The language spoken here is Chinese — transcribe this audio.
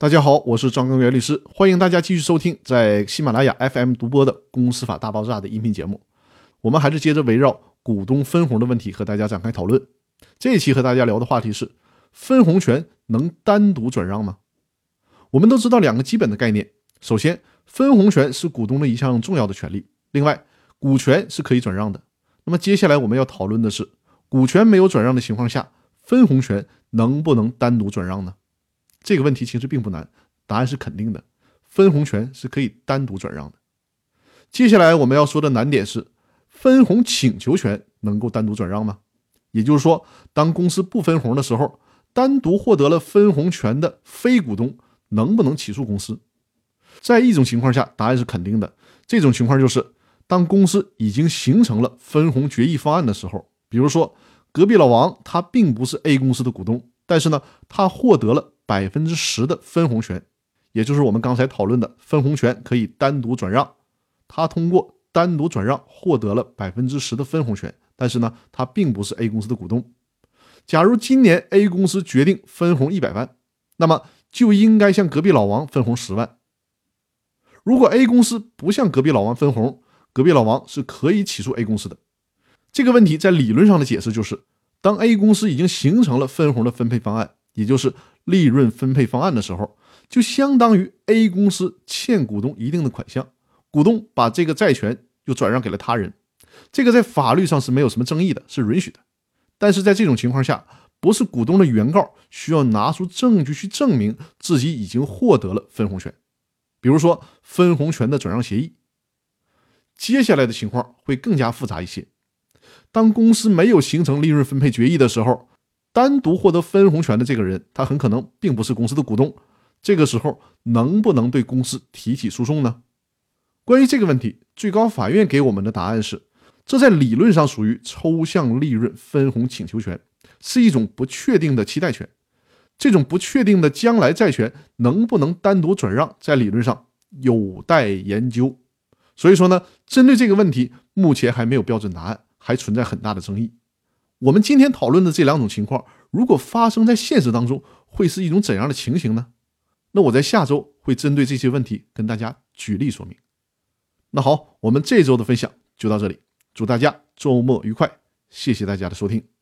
大家好，我是张根源律师，欢迎大家继续收听在喜马拉雅 FM 独播的《公司法大爆炸》的音频节目。我们还是接着围绕股东分红的问题和大家展开讨论。这一期和大家聊的话题是：分红权能单独转让吗？我们都知道两个基本的概念，首先，分红权是股东的一项重要的权利；另外，股权是可以转让的。那么接下来我们要讨论的是，股权没有转让的情况下，分红权能不能单独转让呢？这个问题其实并不难，答案是肯定的，分红权是可以单独转让的。接下来我们要说的难点是，分红请求权能够单独转让吗？也就是说，当公司不分红的时候，单独获得了分红权的非股东能不能起诉公司？在一种情况下，答案是肯定的，这种情况就是当公司已经形成了分红决议方案的时候，比如说隔壁老王他并不是 A 公司的股东，但是呢，他获得了。百分之十的分红权，也就是我们刚才讨论的分红权可以单独转让。他通过单独转让获得了百分之十的分红权，但是呢，他并不是 A 公司的股东。假如今年 A 公司决定分红一百万，那么就应该向隔壁老王分红十万。如果 A 公司不向隔壁老王分红，隔壁老王是可以起诉 A 公司的。这个问题在理论上的解释就是，当 A 公司已经形成了分红的分配方案，也就是。利润分配方案的时候，就相当于 A 公司欠股东一定的款项，股东把这个债权又转让给了他人，这个在法律上是没有什么争议的，是允许的。但是在这种情况下，不是股东的原告需要拿出证据去证明自己已经获得了分红权，比如说分红权的转让协议。接下来的情况会更加复杂一些，当公司没有形成利润分配决议的时候。单独获得分红权的这个人，他很可能并不是公司的股东。这个时候能不能对公司提起诉讼呢？关于这个问题，最高法院给我们的答案是：这在理论上属于抽象利润分红请求权，是一种不确定的期待权。这种不确定的将来债权能不能单独转让，在理论上有待研究。所以说呢，针对这个问题，目前还没有标准答案，还存在很大的争议。我们今天讨论的这两种情况，如果发生在现实当中，会是一种怎样的情形呢？那我在下周会针对这些问题跟大家举例说明。那好，我们这周的分享就到这里，祝大家周末愉快，谢谢大家的收听。